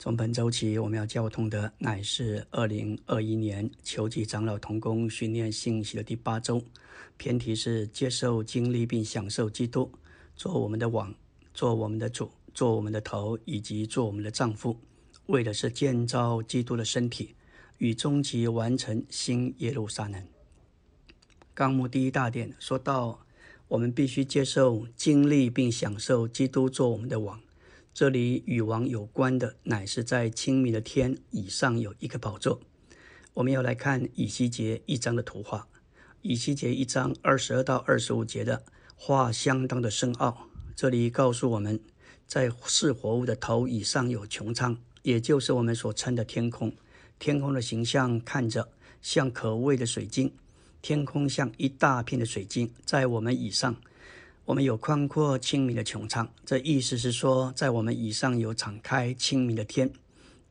从本周起，我们要交通的乃是二零二一年秋季长老同工训练信息的第八周，偏题是接受经历并享受基督，做我们的王，做我们的主，做我们的头，以及做我们的丈夫，为的是建造基督的身体，与终极完成新耶路撒冷。纲目第一大点说到，我们必须接受经历并享受基督做我们的王。这里与王有关的，乃是在清明的天以上有一个宝座。我们要来看以西结一章的图画。以西结一章二十二到二十五节的画相当的深奥。这里告诉我们，在是活物的头以上有穹苍，也就是我们所称的天空。天空的形象看着像可畏的水晶，天空像一大片的水晶，在我们以上。我们有宽阔清明的穹苍，这意思是说，在我们以上有敞开清明的天。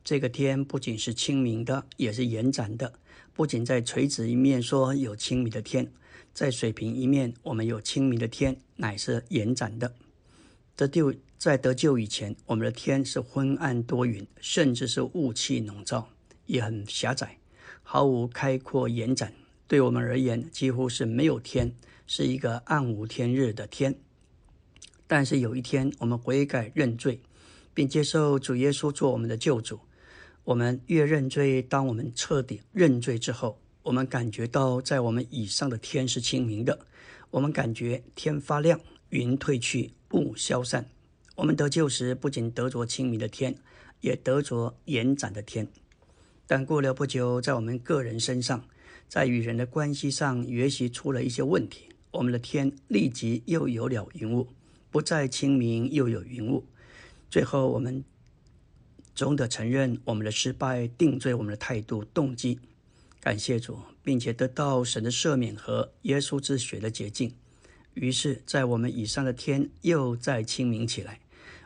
这个天不仅是清明的，也是延展的。不仅在垂直一面说有清明的天，在水平一面，我们有清明的天，乃是延展的。得救在得救以前，我们的天是昏暗多云，甚至是雾气笼罩，也很狭窄，毫无开阔延展。对我们而言，几乎是没有天。是一个暗无天日的天，但是有一天我们悔改认罪，并接受主耶稣做我们的救主。我们越认罪，当我们彻底认罪之后，我们感觉到在我们以上的天是清明的。我们感觉天发亮，云退去，雾消散。我们得救时，不仅得着清明的天，也得着延展的天。但过了不久，在我们个人身上，在与人的关系上，也许出了一些问题。我们的天立即又有了云雾，不再清明，又有云雾。最后，我们总得承认我们的失败，定罪我们的态度、动机。感谢主，并且得到神的赦免和耶稣之血的洁净。于是，在我们以上的天又再清明起来。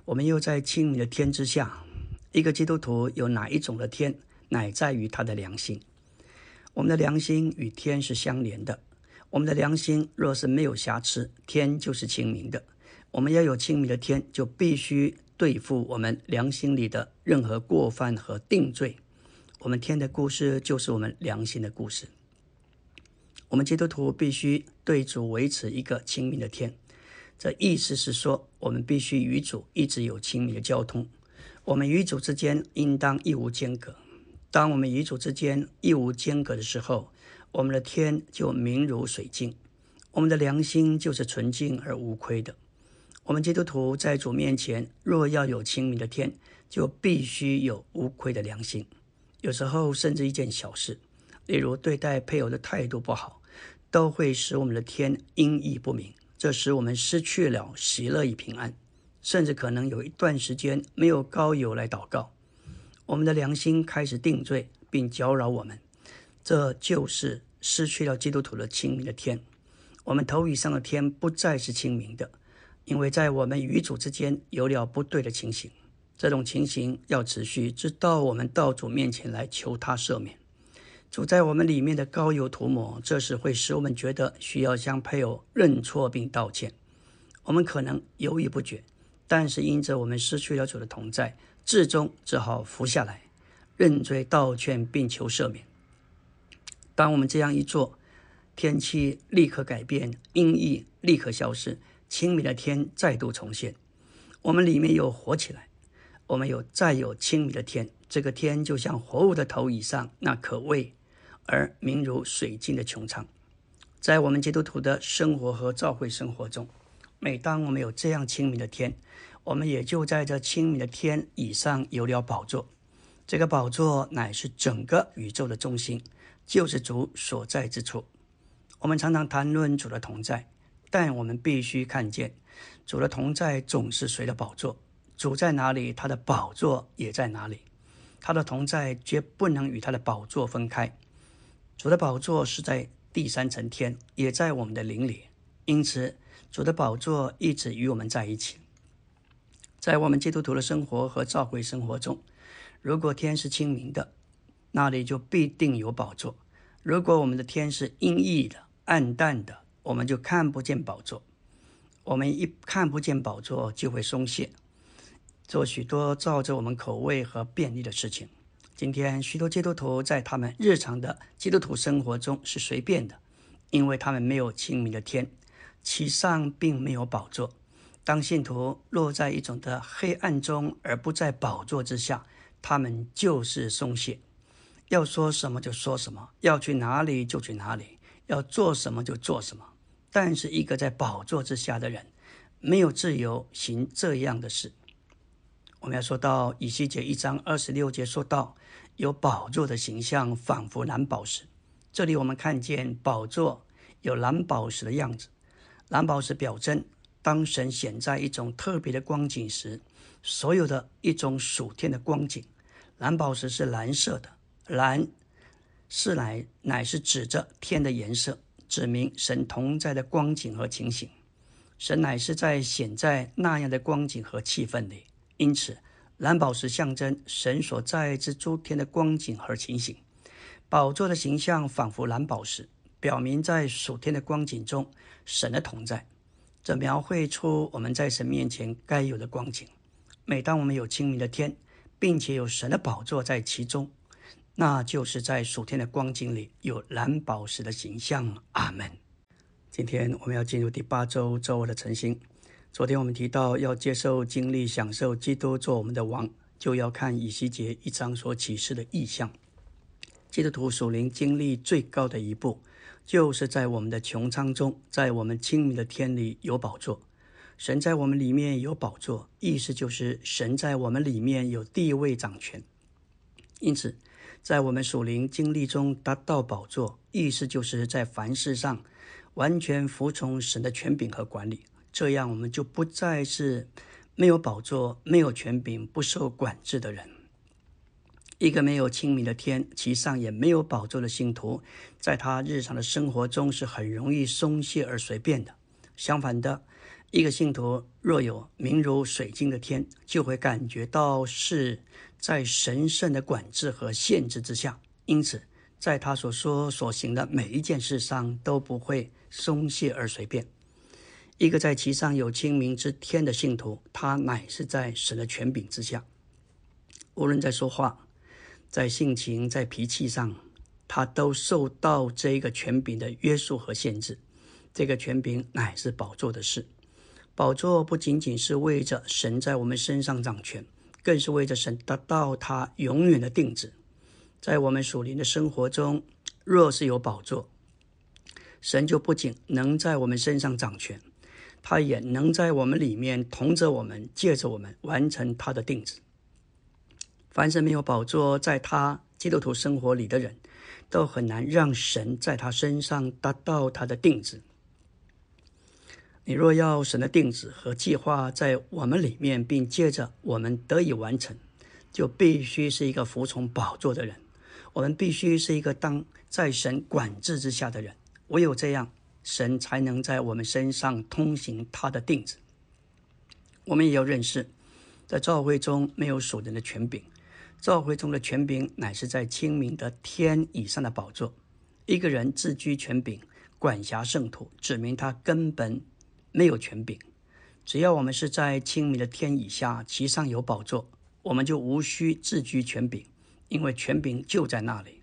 我们又在清明的天之下。一个基督徒有哪一种的天，乃在于他的良心。我们的良心与天是相连的。我们的良心若是没有瑕疵，天就是清明的。我们要有清明的天，就必须对付我们良心里的任何过犯和定罪。我们天的故事就是我们良心的故事。我们基督徒必须对主维持一个清明的天，这意思是说，我们必须与主一直有亲密的交通。我们与主之间应当一无间隔。当我们与主之间一无间隔的时候，我们的天就明如水镜，我们的良心就是纯净而无亏的。我们基督徒在主面前，若要有清明的天，就必须有无愧的良心。有时候，甚至一件小事，例如对待配偶的态度不好，都会使我们的天阴翳不明，这使我们失去了喜乐与平安，甚至可能有一段时间没有高友来祷告。我们的良心开始定罪，并搅扰我们。这就是失去了基督徒的清明的天，我们头以上的天不再是清明的，因为在我们与主之间有了不对的情形。这种情形要持续，直到我们到主面前来求他赦免。主在我们里面的膏油涂抹，这时会使我们觉得需要向配偶认错并道歉。我们可能犹豫不决，但是因着我们失去了主的同在，至终只好服下来，认罪道歉并求赦免。当我们这样一做，天气立刻改变，阴翳立刻消失，清明的天再度重现。我们里面又活起来，我们有再有清明的天。这个天就像活物的头以上那可畏而明如水晶的穹苍。在我们基督徒的生活和教会生活中，每当我们有这样清明的天，我们也就在这清明的天以上有了宝座。这个宝座乃是整个宇宙的中心。就是主所在之处。我们常常谈论主的同在，但我们必须看见，主的同在总是随着宝座。主在哪里，他的宝座也在哪里。他的同在绝不能与他的宝座分开。主的宝座是在第三层天，也在我们的灵里。因此，主的宝座一直与我们在一起。在我们基督徒的生活和教会生活中，如果天是清明的，那里就必定有宝座。如果我们的天是阴翳的、暗淡的，我们就看不见宝座。我们一看不见宝座，就会松懈。做许多照着我们口味和便利的事情。今天许多基督徒在他们日常的基督徒生活中是随便的，因为他们没有清明的天，其上并没有宝座。当信徒落在一种的黑暗中，而不在宝座之下，他们就是松懈，要说什么就说什么，要去哪里就去哪里，要做什么就做什么。但是一个在宝座之下的人，没有自由行这样的事。我们要说到以西结一章二十六节，说到有宝座的形象，仿佛蓝宝石。这里我们看见宝座有蓝宝石的样子，蓝宝石表征。当神显在一种特别的光景时，所有的一种属天的光景，蓝宝石是蓝色的，蓝是乃乃是指着天的颜色，指明神同在的光景和情形。神乃是在显在那样的光景和气氛里，因此蓝宝石象征神所在之诸天的光景和情形。宝座的形象仿佛蓝宝石，表明在属天的光景中神的同在。这描绘出我们在神面前该有的光景。每当我们有清明的天，并且有神的宝座在其中，那就是在属天的光景里有蓝宝石的形象。阿门。今天我们要进入第八周周二的晨星。昨天我们提到要接受、经历、享受基督做我们的王，就要看以西结一章所启示的意象。基督徒属灵经历最高的一步。就是在我们的穹苍中，在我们清明的天里有宝座，神在我们里面有宝座，意思就是神在我们里面有地位掌权。因此，在我们属灵经历中达到宝座，意思就是在凡事上完全服从神的权柄和管理，这样我们就不再是没有宝座、没有权柄、不受管制的人。一个没有清明的天，其上也没有宝座的信徒，在他日常的生活中是很容易松懈而随便的。相反的，一个信徒若有明如水晶的天，就会感觉到是在神圣的管制和限制之下，因此在他所说所行的每一件事上都不会松懈而随便。一个在其上有清明之天的信徒，他乃是在神的权柄之下，无论在说话。在性情、在脾气上，他都受到这个权柄的约束和限制。这个权柄乃是宝座的事。宝座不仅仅是为着神在我们身上掌权，更是为着神得到他永远的定旨。在我们属灵的生活中，若是有宝座，神就不仅能在我们身上掌权，他也能在我们里面同着我们，借着我们完成他的定旨。凡是没有宝座在他基督徒生活里的人，都很难让神在他身上达到他的定旨。你若要神的定旨和计划在我们里面，并借着我们得以完成，就必须是一个服从宝座的人。我们必须是一个当在神管制之下的人。唯有这样，神才能在我们身上通行他的定旨。我们也要认识，在教会中没有属人的权柄。教会中的权柄乃是在清明的天以上的宝座。一个人自居权柄，管辖圣徒，指明他根本没有权柄。只要我们是在清明的天以下，其上有宝座，我们就无需自居权柄，因为权柄就在那里。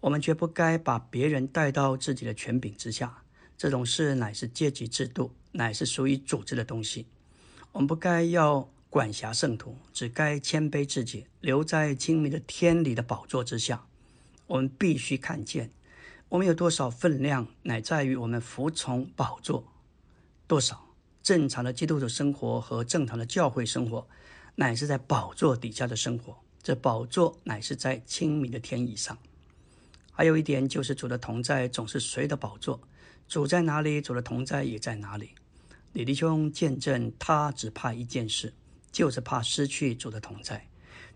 我们绝不该把别人带到自己的权柄之下。这种事乃是阶级制度，乃是属于组织的东西。我们不该要。管辖圣徒，只该谦卑自己，留在清明的天理的宝座之下。我们必须看见，我们有多少分量，乃在于我们服从宝座多少。正常的基督徒生活和正常的教会生活，乃是在宝座底下的生活。这宝座乃是在清明的天以上。还有一点就是，主的同在总是谁的宝座？主在哪里，主的同在也在哪里。李弟兄见证，他只怕一件事。就是怕失去主的同在，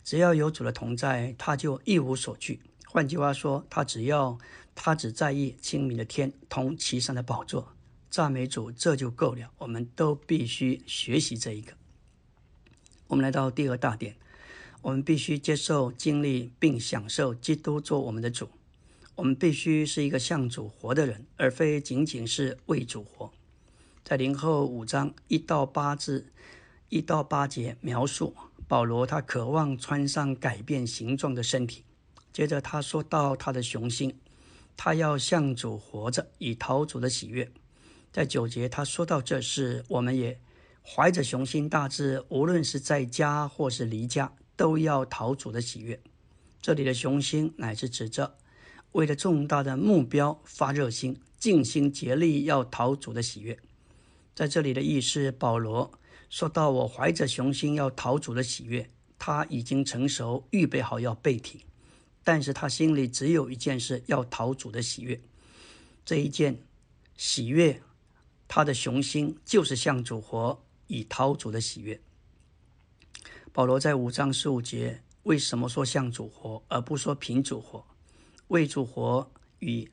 只要有主的同在，他就一无所惧。换句话说，他只要他只在意清明的天同其上的宝座，赞美主，这就够了。我们都必须学习这一个。我们来到第二大点，我们必须接受、经历并享受基督做我们的主。我们必须是一个向主活的人，而非仅仅是为主活。在零后五章一到八字。一到八节描述保罗他渴望穿上改变形状的身体。接着他说到他的雄心，他要向主活着，以讨主的喜悦。在九节他说到这事，我们也怀着雄心大志，无论是在家或是离家，都要讨主的喜悦。这里的雄心乃是指着为了重大的目标发热心，尽心竭力要讨主的喜悦。在这里的意思，保罗说到：“我怀着雄心要讨主的喜悦，他已经成熟，预备好要被提。但是他心里只有一件事，要讨主的喜悦。这一件喜悦，他的雄心就是向主活，以讨主的喜悦。”保罗在五章十五节为什么说向主活，而不说凭主活？为主活与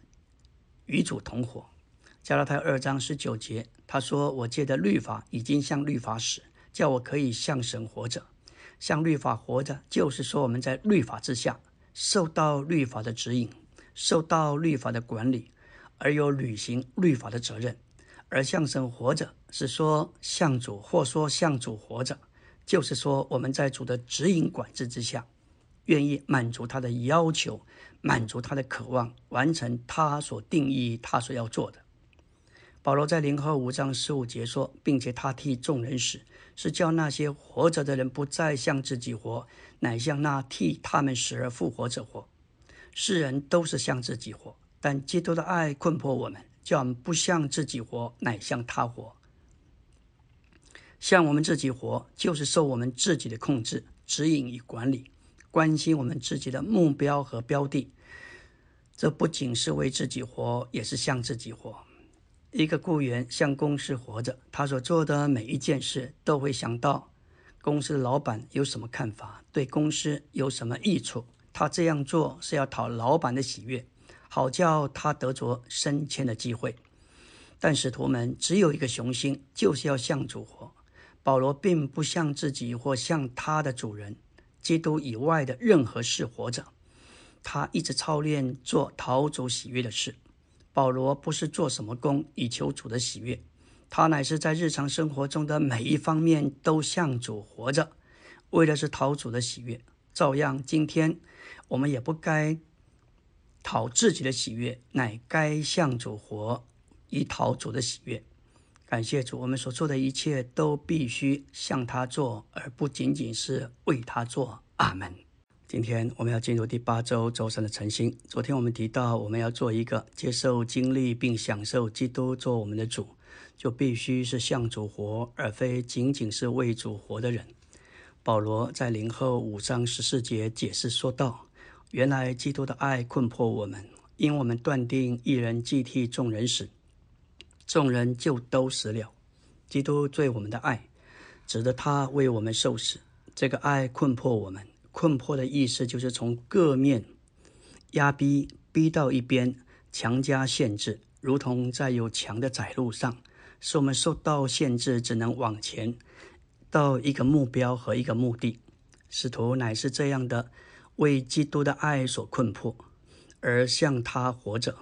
与主同活。加拉太二章十九节，他说：“我借的律法已经向律法死，叫我可以向神活着。向律法活着，就是说我们在律法之下，受到律法的指引，受到律法的管理，而有履行律法的责任。而向神活着，是说向主，或说向主活着，就是说我们在主的指引管制之下，愿意满足他的要求，满足他的渴望，完成他所定义他所要做的。”保罗在零和五章十五节说，并且他替众人死，是叫那些活着的人不再向自己活，乃向那替他们死而复活者活。世人都是向自己活，但基督的爱困迫我们，叫我们不向自己活，乃向他活。向我们自己活，就是受我们自己的控制、指引与管理，关心我们自己的目标和标的。这不仅是为自己活，也是向自己活。一个雇员向公司活着，他所做的每一件事都会想到公司的老板有什么看法，对公司有什么益处。他这样做是要讨老板的喜悦，好叫他得着升迁的机会。但使徒们只有一个雄心，就是要向主活。保罗并不向自己或向他的主人基督以外的任何事活着，他一直操练做讨主喜悦的事。保罗不是做什么工以求主的喜悦，他乃是在日常生活中的每一方面都向主活着，为的是讨主的喜悦。照样，今天我们也不该讨自己的喜悦，乃该向主活，以讨主的喜悦。感谢主，我们所做的一切都必须向他做，而不仅仅是为他做。阿门。今天我们要进入第八周周三的晨星。昨天我们提到，我们要做一个接受经历并享受基督做我们的主，就必须是向主活，而非仅仅是为主活的人。保罗在零后五章十四节解释说道：“原来基督的爱困迫我们，因我们断定一人既替众人死，众人就都死了。基督对我们的爱，指的他为我们受死，这个爱困迫我们。”困迫的意思就是从各面压逼逼到一边，强加限制，如同在有墙的窄路上，使我们受到限制，只能往前到一个目标和一个目的。使徒乃是这样的，为基督的爱所困迫，而向他活着。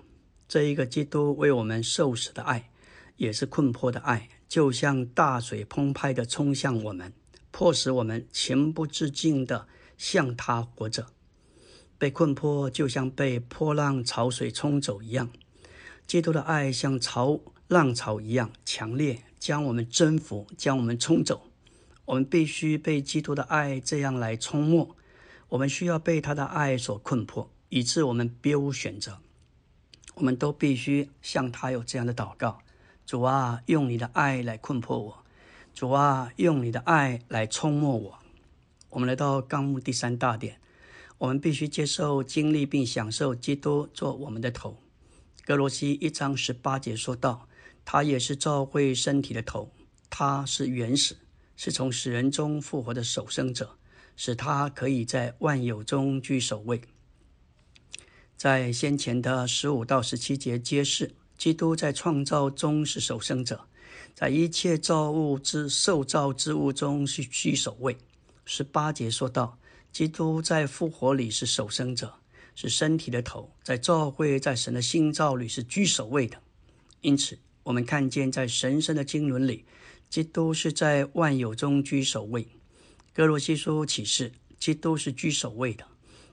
这一个基督为我们受死的爱，也是困迫的爱，就像大水澎湃的冲向我们，迫使我们情不自禁的。向他活着，被困迫就像被波浪潮水冲走一样。基督的爱像潮浪潮一样强烈，将我们征服，将我们冲走。我们必须被基督的爱这样来冲没。我们需要被他的爱所困迫，以致我们别无选择。我们都必须向他有这样的祷告：主啊，用你的爱来困迫我；主啊，用你的爱来冲没我。我们来到纲目第三大点，我们必须接受、经历并享受基督做我们的头。格罗西一章十八节说道：“他也是教会身体的头，他是原始，是从死人中复活的守生者，使他可以在万有中居首位。”在先前的十五到十七节揭示，基督在创造中是守生者，在一切造物之受造之物中是居首位。十八节说到，基督在复活里是守生者，是身体的头，在教会，在神的心造里是居首位的。因此，我们看见在神圣的经纶里，基督是在万有中居首位。哥罗西书启示，基督是居首位的，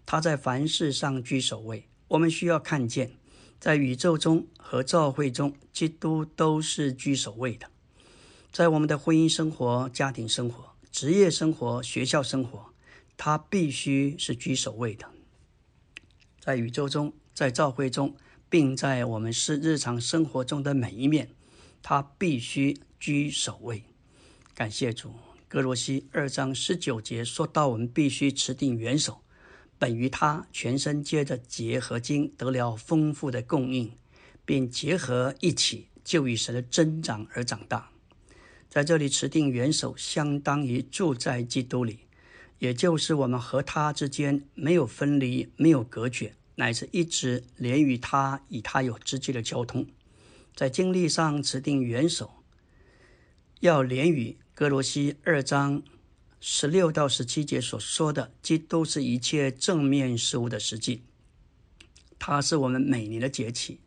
他在凡事上居首位。我们需要看见，在宇宙中和教会中，基督都是居首位的。在我们的婚姻生活、家庭生活、职业生活、学校生活，他必须是居首位的。在宇宙中，在教会中，并在我们是日常生活中的每一面，他必须居首位。感谢主。哥罗西二章十九节说到，我们必须持定元首，本于他全身接着结合经得了丰富的供应，并结合一起，就以神的增长而长大。在这里持定元首，相当于住在基督里，也就是我们和他之间没有分离，没有隔绝，乃是一直连于他，与他有直接的交通。在经历上持定元首，要连于。哥罗西二章十六到十七节所说的，基督是一切正面事物的实际。它是我们每年的节气，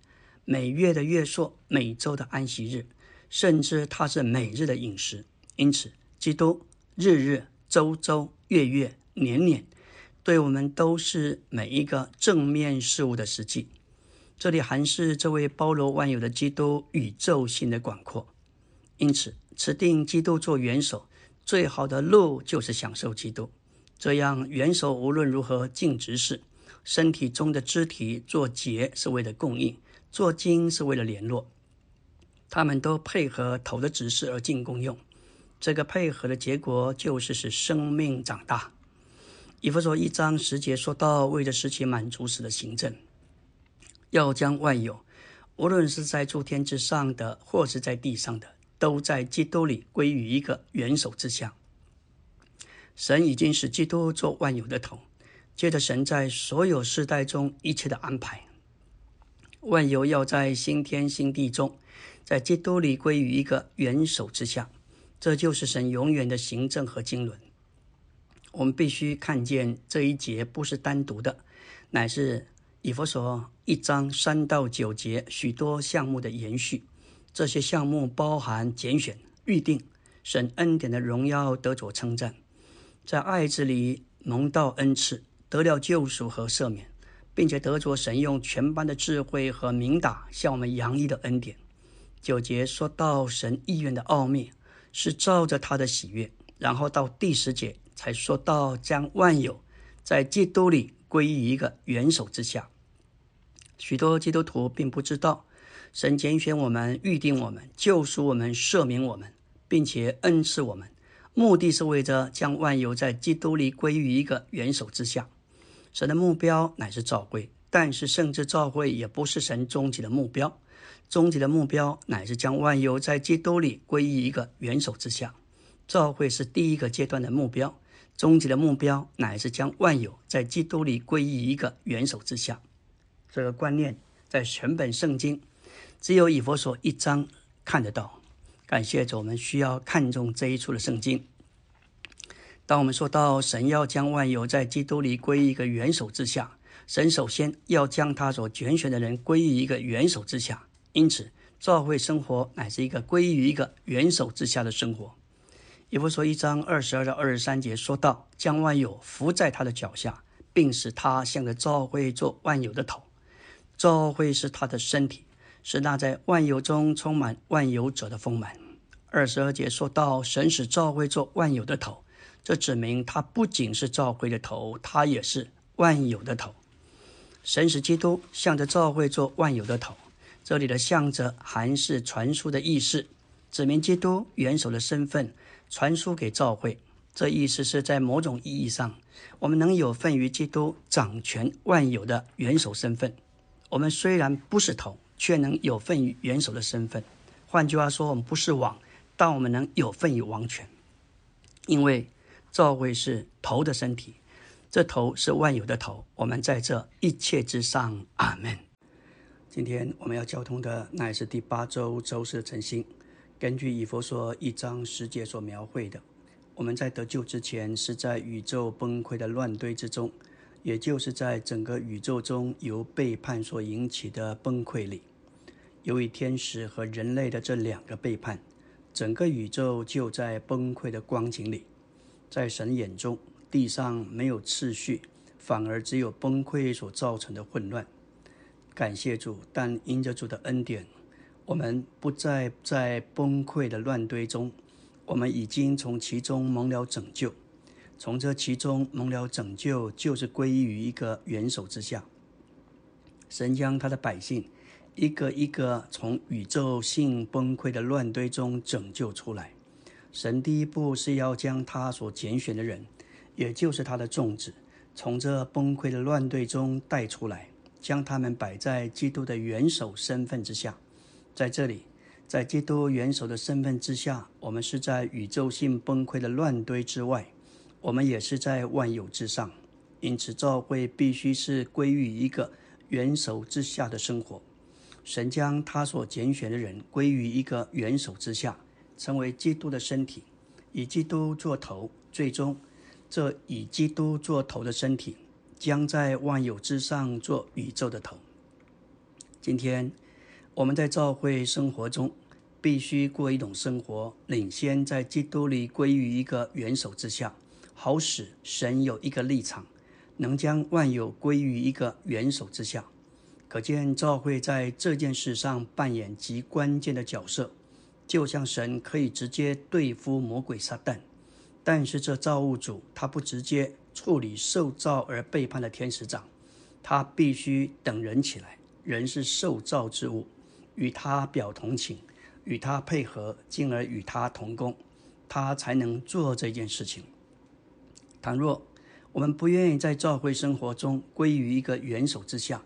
每月的月朔，每周的安息日，甚至它是每日的饮食。因此，基督日日、周周、月月、年年，对我们都是每一个正面事物的实际。这里还是这位包罗万有的基督宇宙性的广阔。因此。指定基督做元首，最好的路就是享受基督。这样，元首无论如何尽职事，身体中的肢体做结是为了供应，做经是为了联络，他们都配合头的指示而进功用。这个配合的结果就是使生命长大。以弗所一章十节说到，为了使其满足时的行政，要将万有，无论是在诸天之上的，或是在地上的。都在基督里归于一个元首之下。神已经使基督做万有的头，借着神在所有世代中一切的安排，万有要在新天新地中，在基督里归于一个元首之下。这就是神永远的行政和经纶。我们必须看见这一节不是单独的，乃是以弗所一章三到九节许多项目的延续。这些项目包含拣选、预定、神恩典的荣耀得着称赞，在爱子里蒙到恩赐，得了救赎和赦免，并且得着神用全班的智慧和明达向我们洋溢的恩典。九节说到神意愿的奥秘是照着他的喜悦，然后到第十节才说到将万有在基督里归于一个元首之下。许多基督徒并不知道。神拣选我们，预定我们，救赎我们，赦免我们，并且恩赐我们，目的是为着将万有在基督里归于一个元首之下。神的目标乃是召会，但是甚至召会也不是神终极的目标。终极的目标乃是将万有在基督里归于一个元首之下。召会是第一个阶段的目标，终极的目标乃是将万有在基督里归于一个元首之下。这个观念在全本圣经。只有以佛所一章看得到，感谢主，我们需要看重这一处的圣经。当我们说到神要将万有在基督里归于一个元首之下，神首先要将他所拣选的人归于一个元首之下。因此，教会生活乃是一个归于一个元首之下的生活。以佛所一章二十二到二十三节说到，将万有伏在他的脚下，并使他像个教会做万有的头。教会是他的身体。是那在万有中充满万有者的丰满。二十二节说到，神使召会做万有的头，这指明他不仅是召会的头，他也是万有的头。神使基督向着召会做万有的头，这里的向着还是传输的意思，指明基督元首的身份传输给召会。这意思是在某种意义上，我们能有份于基督掌权万有的元首身份。我们虽然不是头。却能有份于元首的身份。换句话说，我们不是王，但我们能有份于王权，因为教会是头的身体，这头是万有的头。我们在这一切之上，阿门。今天我们要交通的乃是第八周周四的晨星。根据以佛说一章十节所描绘的，我们在得救之前是在宇宙崩溃的乱堆之中，也就是在整个宇宙中由背叛所引起的崩溃里。由于天使和人类的这两个背叛，整个宇宙就在崩溃的光景里。在神眼中，地上没有秩序，反而只有崩溃所造成的混乱。感谢主，但因着主的恩典，我们不再在崩溃的乱堆中，我们已经从其中蒙了拯救。从这其中蒙了拯救，就是归于一个元首之下。神将他的百姓一个一个从宇宙性崩溃的乱堆中拯救出来。神第一步是要将他所拣选的人，也就是他的众子，从这崩溃的乱堆中带出来。将他们摆在基督的元首身份之下，在这里，在基督元首的身份之下，我们是在宇宙性崩溃的乱堆之外，我们也是在万有之上。因此，教会必须是归于一个元首之下的生活。神将他所拣选的人归于一个元首之下，成为基督的身体，以基督做头，最终，这以基督做头的身体。将在万有之上做宇宙的头。今天我们在教会生活中，必须过一种生活，领先在基督里归于一个元首之下，好使神有一个立场，能将万有归于一个元首之下。可见教会在这件事上扮演极关键的角色，就像神可以直接对付魔鬼撒旦，但是这造物主他不直接。处理受造而背叛的天使长，他必须等人起来。人是受造之物，与他表同情，与他配合，进而与他同工，他才能做这件事情。倘若我们不愿意在教会生活中归于一个元首之下，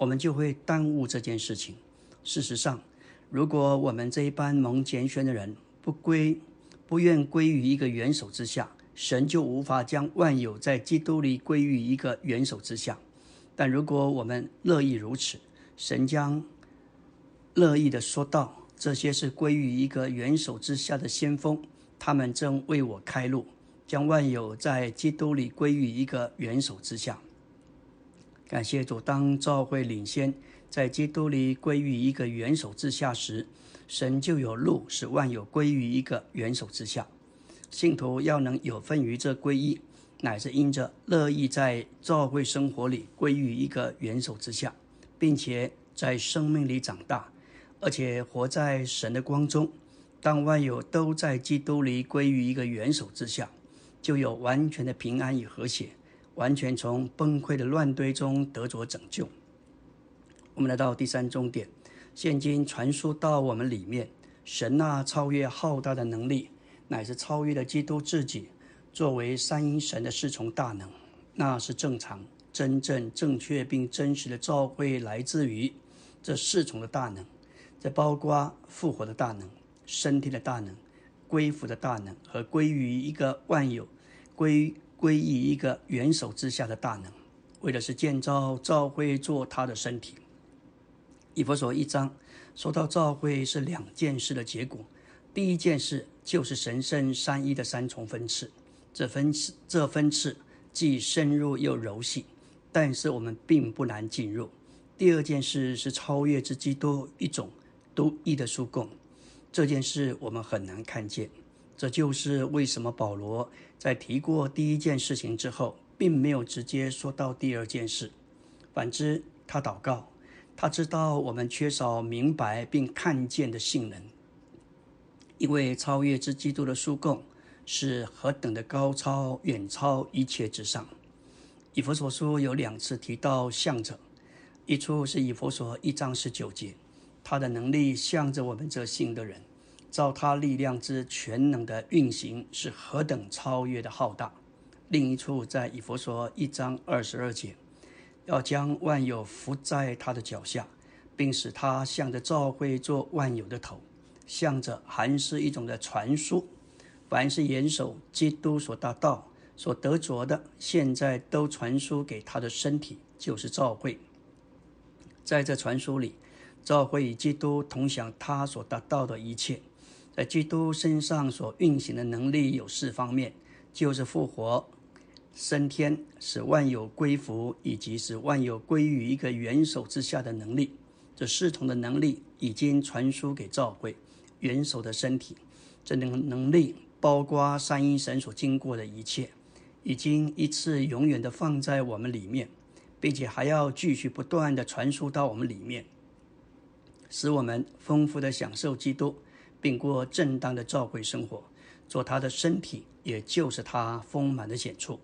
我们就会耽误这件事情。事实上，如果我们这一班蒙拣选的人不归、不愿归于一个元首之下，神就无法将万有在基督里归于一个元首之下，但如果我们乐意如此，神将乐意的说道：“这些是归于一个元首之下的先锋，他们正为我开路，将万有在基督里归于一个元首之下。”感谢主，当教会领先在基督里归于一个元首之下时，神就有路使万有归于一个元首之下。信徒要能有份于这皈依，乃是因着乐意在教会生活里归于一个元首之下，并且在生命里长大，而且活在神的光中。当万有都在基督里归于一个元首之下，就有完全的平安与和谐，完全从崩溃的乱堆中得着拯救。我们来到第三终点，现今传输到我们里面，神那超越浩大的能力。乃是超越了基督自己，作为三一神的侍从大能，那是正常、真正、正确并真实的召会，来自于这侍从的大能，这包括复活的大能、身体的大能、归服的大能和归于一个万有、归归于一个元首之下的大能，为的是建造召会做他的身体。以佛所一章说到召会是两件事的结果。第一件事就是神圣三一的三重分次，这分次这分次既深入又柔细，但是我们并不难进入。第二件事是超越之基督一种独一的属供，这件事我们很难看见。这就是为什么保罗在提过第一件事情之后，并没有直接说到第二件事。反之，他祷告，他知道我们缺少明白并看见的性能。因为超越之基督的书供是何等的高超，远超一切之上。以佛所书有两次提到向着，一处是以佛所一章十九节，他的能力向着我们这信的人，照他力量之全能的运行是何等超越的浩大。另一处在以佛所一章二十二节，要将万有伏在他的脚下，并使他向着教会做万有的头。向着还是一种的传输，凡是严守基督所达到、所得着的，现在都传输给他的身体，就是教会。在这传输里，教会与基督同享他所达到的一切。在基督身上所运行的能力有四方面，就是复活、升天、使万有归服，以及使万有归于一个元首之下的能力。这四重的能力已经传输给教会。元首的身体，这能能力包括三一神所经过的一切，已经一次永远的放在我们里面，并且还要继续不断的传输到我们里面，使我们丰富的享受基督，并过正当的召会生活，做他的身体，也就是他丰满的显处。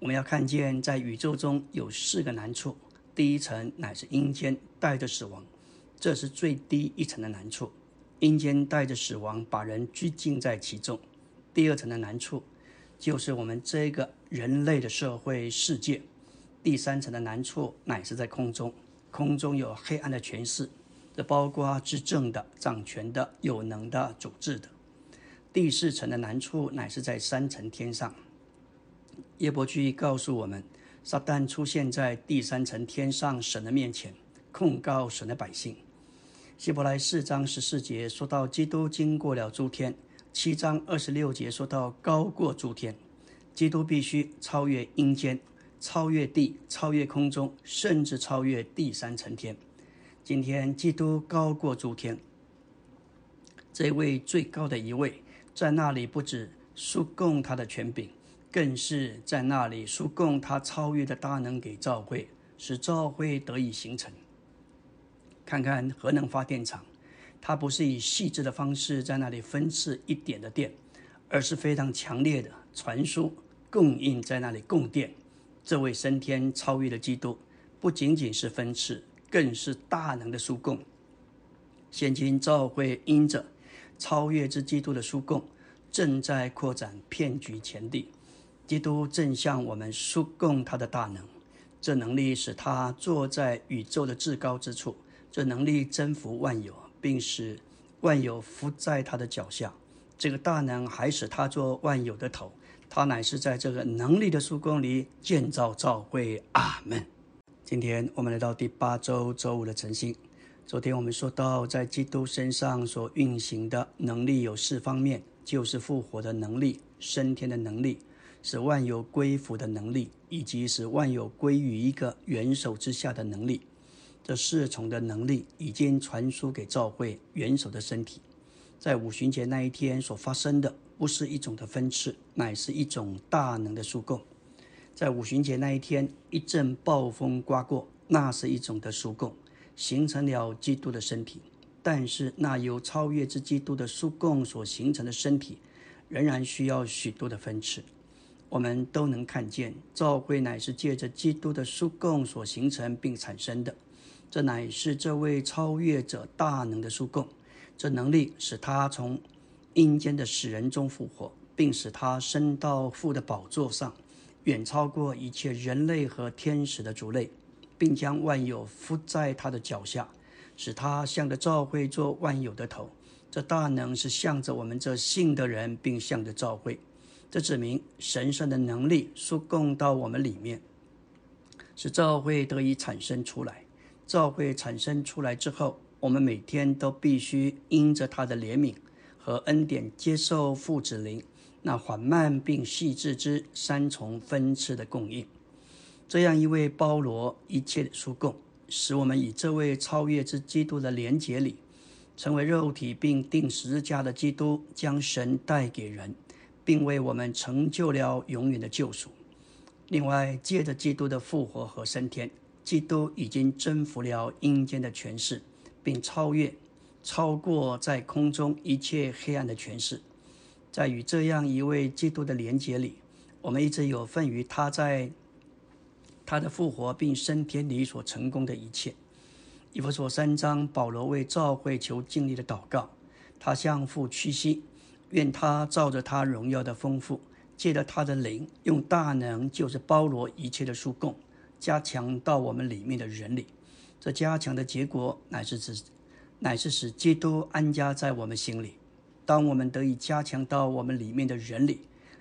我们要看见，在宇宙中有四个难处。第一层乃是阴间带着死亡，这是最低一层的难处。阴间带着死亡，把人拘禁在其中。第二层的难处，就是我们这个人类的社会世界。第三层的难处，乃是在空中，空中有黑暗的权势，这包括执政的、掌权的、有能的、主治的。第四层的难处，乃是在三层天上。耶伯居告诉我们。撒旦出现在第三层天上神的面前，控告神的百姓。希伯来四章十四节说到基督经过了诸天，七章二十六节说到高过诸天，基督必须超越阴间，超越地，超越空中，甚至超越第三层天。今天基督高过诸天，这位最高的一位，在那里不止输供他的权柄。更是在那里输供他超越的大能给教会，使教会得以形成。看看核能发电厂，它不是以细致的方式在那里分次一点的电，而是非常强烈的传输供应在那里供电。这位升天超越的基督，不仅仅是分次，更是大能的输供。现今教会因着超越之基督的输供，正在扩展骗局前地。基督正向我们输供他的大能，这能力使他坐在宇宙的至高之处，这能力征服万有，并使万有伏在他的脚下。这个大能还使他做万有的头，他乃是在这个能力的输供里建造教会。阿门。今天我们来到第八周周五的晨星。昨天我们说到，在基督身上所运行的能力有四方面，就是复活的能力、升天的能力。使万有归服的能力，以及使万有归于一个元首之下的能力，这四重的能力已经传输给教会元首的身体。在五旬节那一天所发生的，不是一种的分次，乃是一种大能的输供。在五旬节那一天，一阵暴风刮过，那是一种的输供，形成了基督的身体。但是那由超越之基督的输供所形成的身体，仍然需要许多的分次。我们都能看见，教会乃是借着基督的书供所形成并产生的。这乃是这位超越者大能的书供，这能力使他从阴间的死人中复活，并使他升到父的宝座上，远超过一切人类和天使的族类，并将万有伏在他的脚下，使他向着教会做万有的头。这大能是向着我们这信的人，并向着教会。这指明神圣的能力输供到我们里面，使教会得以产生出来。教会产生出来之后，我们每天都必须因着他的怜悯和恩典，接受父子灵那缓慢并细致之三重分次的供应。这样一位包罗一切的输供，使我们以这位超越之基督的连结里，成为肉体并定十字架的基督，将神带给人。并为我们成就了永远的救赎。另外，借着基督的复活和升天，基督已经征服了阴间的权势，并超越、超过在空中一切黑暗的权势。在与这样一位基督的连结里，我们一直有份于他在他的复活并升天里所成功的一切。以弗所三章，保罗为教会求尽力的祷告，他向父屈膝。愿他照着他荣耀的丰富，借着他的灵，用大能，就是包罗一切的书供，加强到我们里面的人里。这加强的结果，乃是指，乃是使基督安家在我们心里。当我们得以加强到我们里面的人里，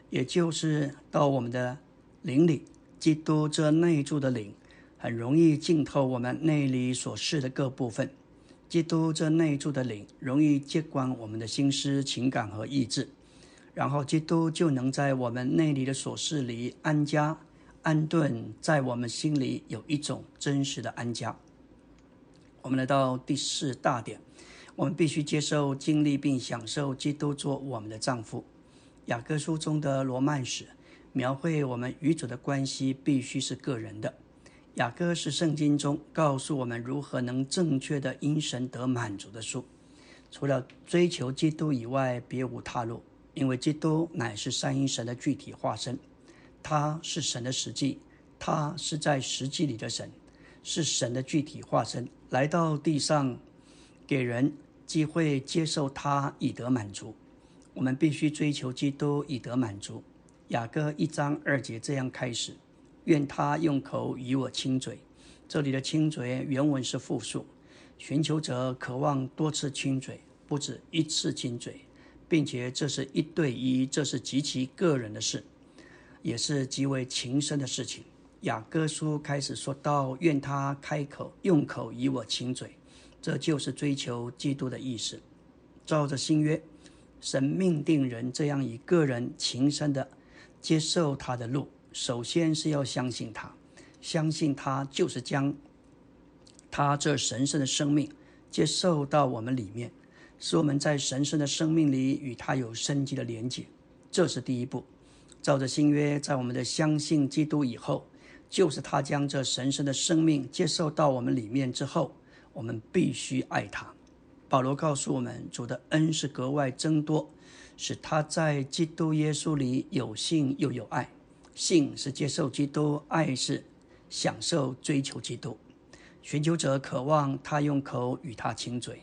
也就是到我们的灵里，基督这内住的灵，很容易浸透我们内里所示的各部分。基督这内住的灵容易接管我们的心思、情感和意志，然后基督就能在我们内里的琐事里安家、安顿，在我们心里有一种真实的安家。我们来到第四大点，我们必须接受、经历并享受基督做我们的丈夫。雅各书中的罗曼史描绘我们与主的关系必须是个人的。雅各是圣经中告诉我们如何能正确的因神得满足的书。除了追求基督以外，别无他路。因为基督乃是三一神的具体化身，他是神的实际，他是在实际里的神，是神的具体化身，来到地上，给人机会接受他以得满足。我们必须追求基督以得满足。雅各一章二节这样开始。愿他用口与我亲嘴。这里的亲嘴原文是复数，寻求者渴望多次亲嘴，不止一次亲嘴，并且这是一对一，这是极其个人的事，也是极为情深的事情。雅各书开始说到：“愿他开口用口与我亲嘴。”这就是追求基督的意思。照着新约，神命定人这样以个人情深的接受他的路。首先是要相信他，相信他就是将他这神圣的生命接受到我们里面，使我们在神圣的生命里与他有生机的连结。这是第一步。照着新约，在我们的相信基督以后，就是他将这神圣的生命接受到我们里面之后，我们必须爱他。保罗告诉我们，主的恩是格外增多，使他在基督耶稣里有信又有爱。信是接受基督，爱是享受追求基督。寻求者渴望他用口与他亲嘴，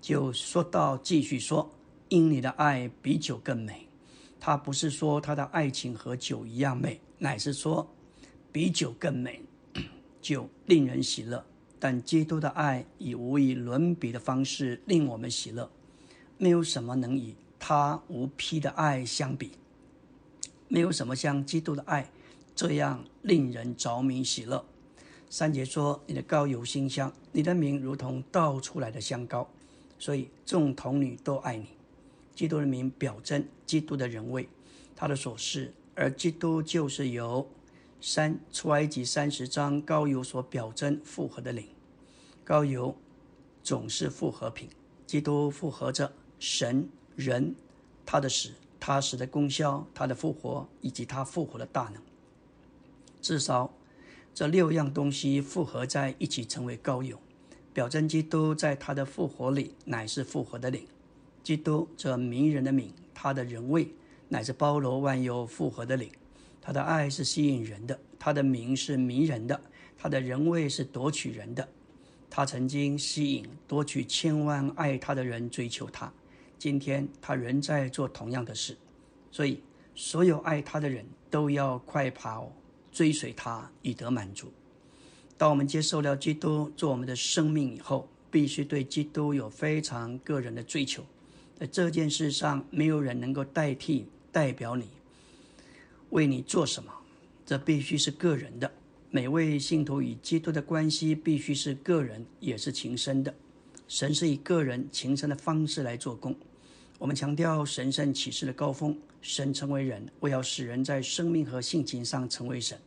就说到继续说，因你的爱比酒更美。他不是说他的爱情和酒一样美，乃是说比酒更美，酒令人喜乐，但基督的爱以无以伦比的方式令我们喜乐。没有什么能与他无批的爱相比。没有什么像基督的爱这样令人着迷喜乐。三节说：“你的膏油馨香，你的名如同倒出来的香膏，所以众童女都爱你。”基督的名表征基督的人位，他的所事，而基督就是由三出埃及三十章高油所表征复合的灵。高油总是复合品，基督复合着神人他的死。他使的功效，他的复活，以及他复活的大能，至少这六样东西复合在一起，成为高友，表征基督在他的复活里乃是复活的灵。基督这名人的名，他的人位乃是包罗万有复活的灵。他的爱是吸引人的，他的名是迷人的，他的人位是夺取人的。他曾经吸引夺取千万爱他的人追求他。今天他仍在做同样的事，所以所有爱他的人都要快跑追随他，以得满足。当我们接受了基督做我们的生命以后，必须对基督有非常个人的追求。在这件事上，没有人能够代替、代表你，为你做什么。这必须是个人的。每位信徒与基督的关系必须是个人，也是情深的。神是以个人情深的方式来做工。我们强调神圣启示的高峰，神成为人，为要使人在生命和性情上成为神，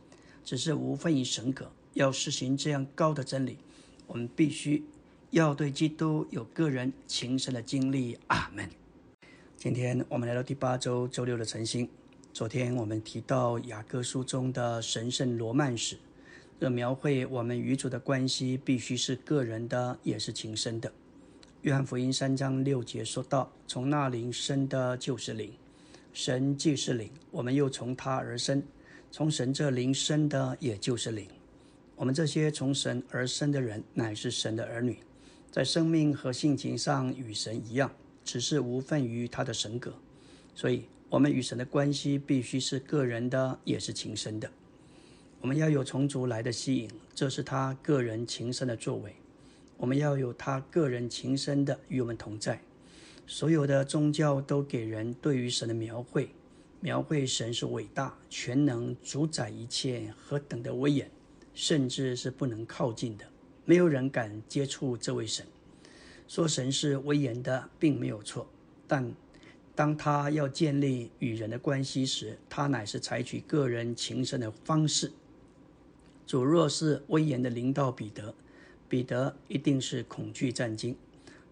只是无分于神格。要实行这样高的真理，我们必须要对基督有个人情深的经历。阿门。今天我们来到第八周周六的晨星。昨天我们提到雅各书中的神圣罗曼史，这描绘我们与主的关系必须是个人的，也是情深的。约翰福音三章六节说道：“从那灵生的就是灵，神既是灵，我们又从他而生，从神这灵生的也就是灵。我们这些从神而生的人，乃是神的儿女，在生命和性情上与神一样，只是无份于他的神格。所以，我们与神的关系必须是个人的，也是情深的。我们要有从主来的吸引，这是他个人情深的作为。”我们要有他个人情深的与我们同在。所有的宗教都给人对于神的描绘，描绘神是伟大、全能、主宰一切、何等的威严，甚至是不能靠近的，没有人敢接触这位神。说神是威严的，并没有错，但当他要建立与人的关系时，他乃是采取个人情深的方式。主若是威严的领导彼得。彼得一定是恐惧战惊。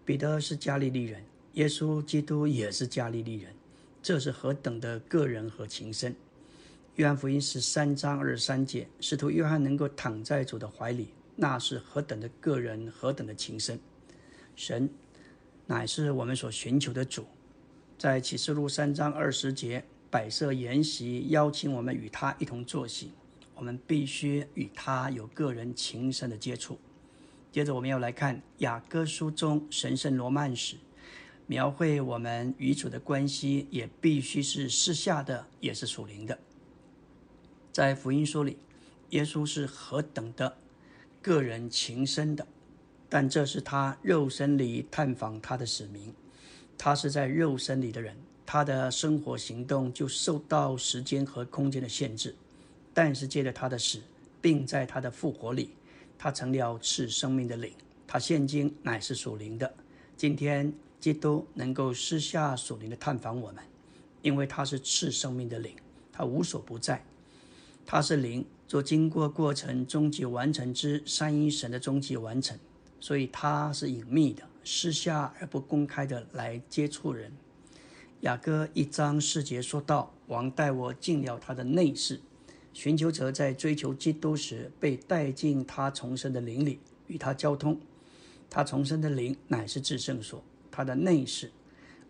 彼得是加利利人，耶稣基督也是加利利人。这是何等的个人和情深！约翰福音十三章二十三节，使徒约翰能够躺在主的怀里，那是何等的个人，何等的情深！神乃是我们所寻求的主，在启示录三章二十节摆设筵席，邀请我们与他一同坐席。我们必须与他有个人情深的接触。接着，我们要来看雅各书中神圣罗曼史，描绘我们与主的关系，也必须是私下的，也是属灵的。在福音书里，耶稣是何等的个人情深的，但这是他肉身里探访他的使命。他是在肉身里的人，他的生活行动就受到时间和空间的限制。但是借着他的死，并在他的复活里，他成了赐生命的灵。他现今乃是属灵的。今天基督能够私下属灵的探访我们，因为他是赐生命的灵，他无所不在。他是灵，做经过过程终极完成之三一神的终极完成，所以他是隐秘的、私下而不公开的来接触人。雅歌一章四节说道：“王带我进了他的内室。”寻求者在追求基督时，被带进他重生的灵里，与他交通。他重生的灵乃是至圣所，他的内室。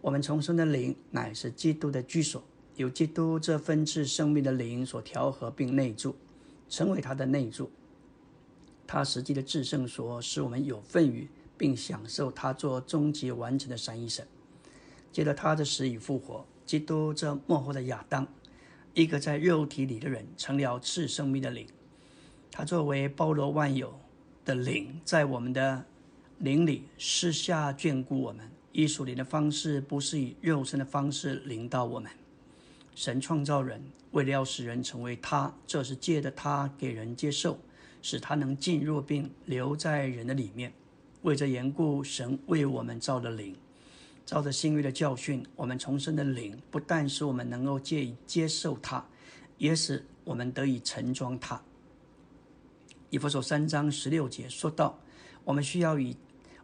我们重生的灵乃是基督的居所。由基督这分赐生命的灵所调和并内住，成为他的内住。他实际的至圣所使我们有份于并享受他做终极完成的三一神。接着他的死与复活，基督这幕后的亚当，一个在肉体里的人，成了赐生命的灵。他作为包罗万有的灵，在我们的灵里私下眷顾我们。以属灵的方式，不是以肉身的方式领导我们。神创造人，为了要使人成为他，这是借着他给人接受，使他能进入并留在人的里面。为这缘故，神为我们造了灵，照着新约的教训，我们重生的灵不但使我们能够借以接受它，也使我们得以盛装它。以弗所三章十六节说到，我们需要以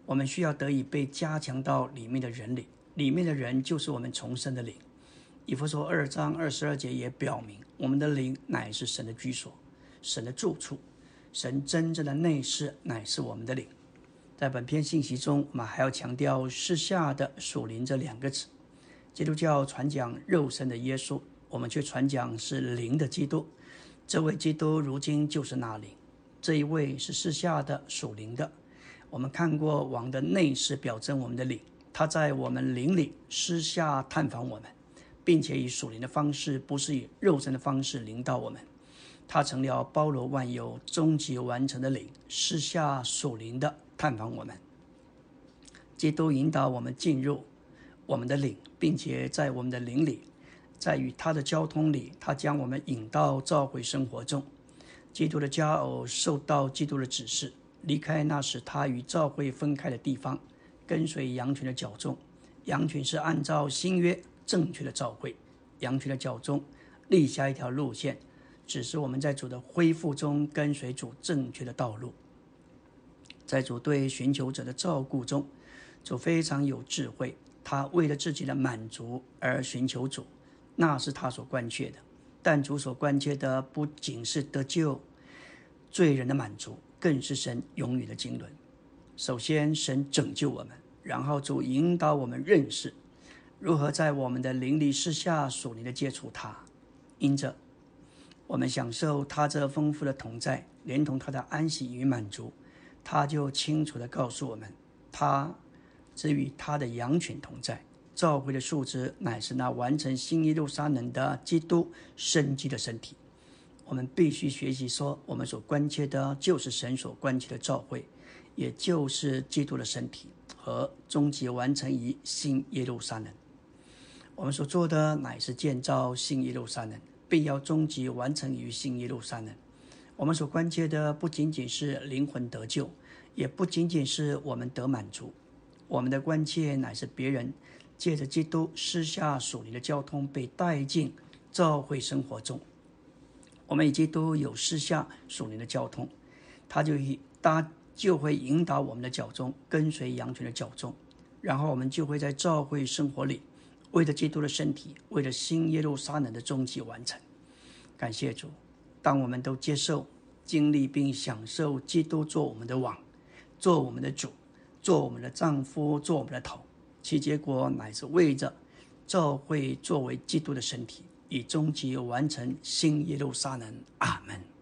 我们需要得以被加强到里面的人里，里面的人就是我们重生的灵。以弗所二章二十二节也表明，我们的灵乃是神的居所，神的住处，神真正的内室乃是我们的灵。在本篇信息中，我们还要强调“世下的属灵”这两个词。基督教传讲肉身的耶稣，我们却传讲是灵的基督。这位基督如今就是那灵，这一位是世下的属灵的。我们看过王的内室，表征我们的灵，他在我们灵里私下探访我们。并且以属灵的方式，不是以肉身的方式领导我们。他成了包罗万有、终极完成的灵，私下属灵的探访我们。基督引导我们进入我们的灵，并且在我们的灵里，在与他的交通里，他将我们引到召回生活中。基督的佳偶受到基督的指示，离开那时他与召会分开的地方，跟随羊群的脚踪。羊群是按照新约。正确的召会，羊群的脚中立下一条路线，指示我们在主的恢复中跟随主正确的道路。在主对寻求者的照顾中，主非常有智慧。他为了自己的满足而寻求主，那是他所关切的。但主所关切的不仅是得救罪人的满足，更是神永远的经纶。首先，神拯救我们，然后主引导我们认识。如何在我们的灵里私下属灵的接触他？因着我们享受他这丰富的同在，连同他的安息与满足，他就清楚的告诉我们：他只与他的羊群同在。召会的数值乃是那完成新耶路撒冷的基督生机的身体。我们必须学习说，我们所关切的就是神所关切的召会，也就是基督的身体和终极完成于新耶路撒冷。我们所做的乃是建造新耶路撒冷，并要终极完成于新耶路撒冷。我们所关切的不仅仅是灵魂得救，也不仅仅是我们得满足。我们的关切乃是别人借着基督私下属灵的交通被带进教会生活中。我们与基督有私下属灵的交通，他就以他就会引导我们的脚中跟随羊群的脚中，然后我们就会在教会生活里。为了基督的身体，为了新耶路撒冷的终极完成。感谢主，当我们都接受、经历并享受基督做我们的王、做我们的主、做我们的丈夫、做我们的头，其结果乃是为着教会作为基督的身体，以终极完成新耶路撒冷。阿门。